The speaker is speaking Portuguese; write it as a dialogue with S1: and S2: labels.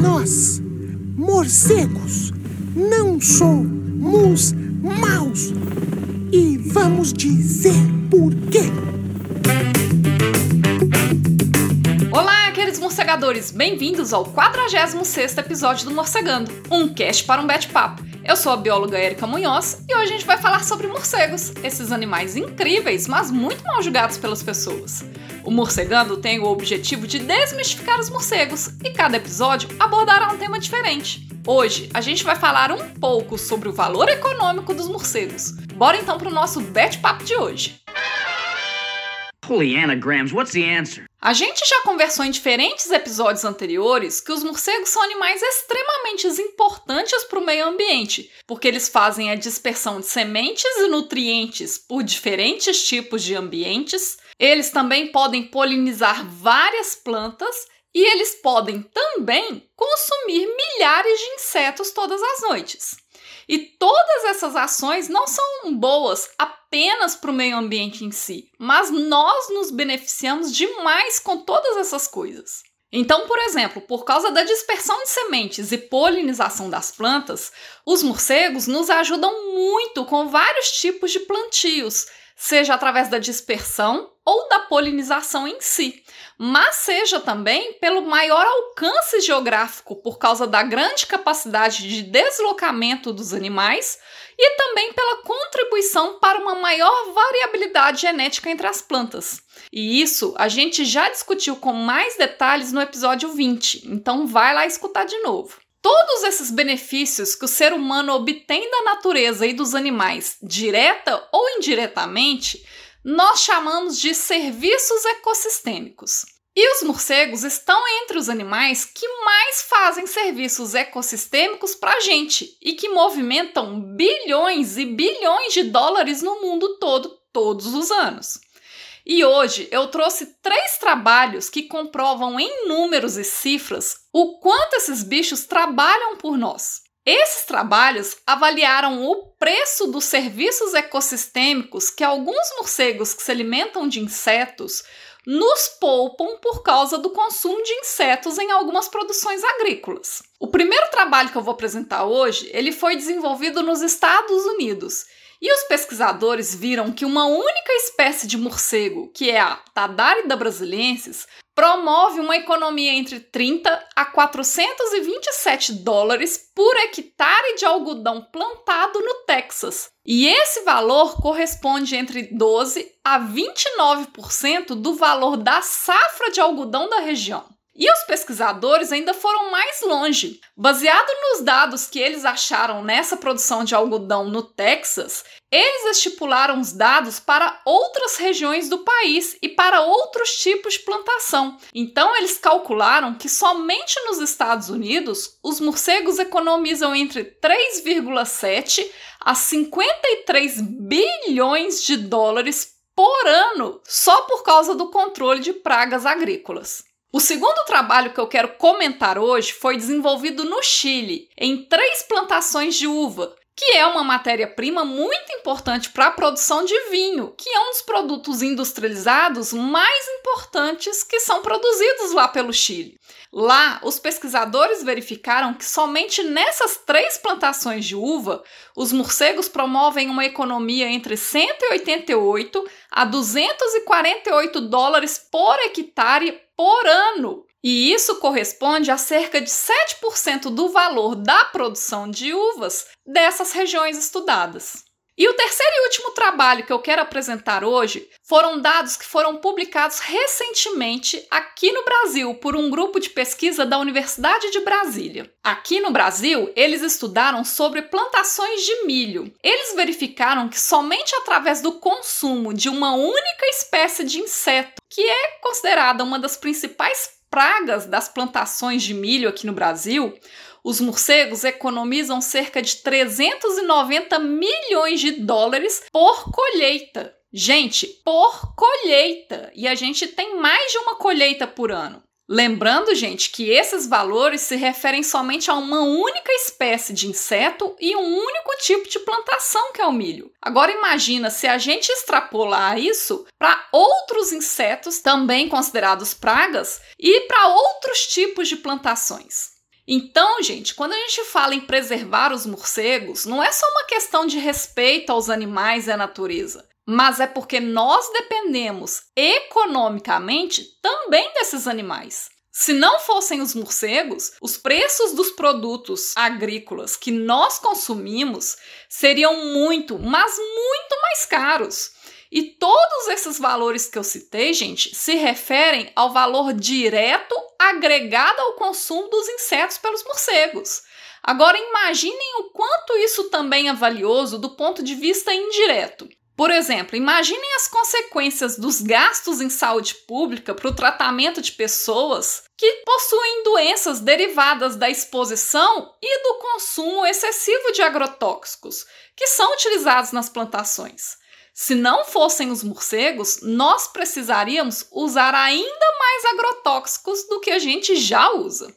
S1: Nós, morcegos, não somos maus. E vamos dizer por quê.
S2: Olá, queridos morcegadores! Bem-vindos ao 46º episódio do Morcegando, um cast para um bate-papo. Eu sou a bióloga Erika Munhoz e hoje a gente vai falar sobre morcegos, esses animais incríveis, mas muito mal julgados pelas pessoas. O Morcegando tem o objetivo de desmistificar os morcegos e cada episódio abordará um tema diferente. Hoje a gente vai falar um pouco sobre o valor econômico dos morcegos. Bora então para o nosso bate-papo de hoje.
S3: Holy anagrams, what's the answer?
S2: A gente já conversou em diferentes episódios anteriores que os morcegos são animais extremamente importantes para o meio ambiente, porque eles fazem a dispersão de sementes e nutrientes por diferentes tipos de ambientes. Eles também podem polinizar várias plantas e eles podem também consumir milhares de insetos todas as noites. E todas essas ações não são boas apenas para o meio ambiente em si, mas nós nos beneficiamos demais com todas essas coisas. Então, por exemplo, por causa da dispersão de sementes e polinização das plantas, os morcegos nos ajudam muito com vários tipos de plantios, seja através da dispersão ou da polinização em si, mas seja também pelo maior alcance geográfico por causa da grande capacidade de deslocamento dos animais e também pela contribuição para uma maior variabilidade genética entre as plantas. E isso a gente já discutiu com mais detalhes no episódio 20, então vai lá escutar de novo. Todos esses benefícios que o ser humano obtém da natureza e dos animais, direta ou indiretamente, nós chamamos de serviços ecossistêmicos. E os morcegos estão entre os animais que mais fazem serviços ecossistêmicos para a gente e que movimentam bilhões e bilhões de dólares no mundo todo todos os anos. E hoje eu trouxe três trabalhos que comprovam em números e cifras o quanto esses bichos trabalham por nós. Esses trabalhos avaliaram o preço dos serviços ecossistêmicos que alguns morcegos que se alimentam de insetos nos poupam por causa do consumo de insetos em algumas produções agrícolas. O primeiro trabalho que eu vou apresentar hoje, ele foi desenvolvido nos Estados Unidos e os pesquisadores viram que uma única espécie de morcego, que é a Tadarida brasiliensis, promove uma economia entre 30 a 427 dólares por hectare de algodão plantado no Texas. E esse valor corresponde entre 12 a 29% do valor da safra de algodão da região. E os pesquisadores ainda foram mais longe. Baseado nos dados que eles acharam nessa produção de algodão no Texas, eles estipularam os dados para outras regiões do país e para outros tipos de plantação. Então, eles calcularam que somente nos Estados Unidos os morcegos economizam entre 3,7 a 53 bilhões de dólares por ano só por causa do controle de pragas agrícolas. O segundo trabalho que eu quero comentar hoje foi desenvolvido no Chile, em três plantações de uva, que é uma matéria-prima muito importante para a produção de vinho, que é um dos produtos industrializados mais importantes que são produzidos lá pelo Chile. Lá, os pesquisadores verificaram que somente nessas três plantações de uva, os morcegos promovem uma economia entre 188 a 248 dólares por hectare por ano. E isso corresponde a cerca de 7% do valor da produção de uvas dessas regiões estudadas. E o terceiro e último trabalho que eu quero apresentar hoje foram dados que foram publicados recentemente aqui no Brasil por um grupo de pesquisa da Universidade de Brasília. Aqui no Brasil, eles estudaram sobre plantações de milho. Eles verificaram que somente através do consumo de uma única espécie de inseto, que é considerada uma das principais pragas das plantações de milho aqui no Brasil, os morcegos economizam cerca de 390 milhões de dólares por colheita. Gente, por colheita! E a gente tem mais de uma colheita por ano. Lembrando, gente, que esses valores se referem somente a uma única espécie de inseto e um único tipo de plantação, que é o milho. Agora imagina se a gente extrapolar isso para outros insetos também considerados pragas e para outros tipos de plantações. Então, gente, quando a gente fala em preservar os morcegos, não é só uma questão de respeito aos animais e à natureza, mas é porque nós dependemos economicamente também desses animais. Se não fossem os morcegos, os preços dos produtos agrícolas que nós consumimos seriam muito, mas muito mais caros. E todos esses valores que eu citei, gente, se referem ao valor direto agregado ao consumo dos insetos pelos morcegos. Agora imaginem o quanto isso também é valioso do ponto de vista indireto. Por exemplo, imaginem as consequências dos gastos em saúde pública para o tratamento de pessoas que possuem doenças derivadas da exposição e do consumo excessivo de agrotóxicos que são utilizados nas plantações. Se não fossem os morcegos, nós precisaríamos usar ainda mais agrotóxicos do que a gente já usa.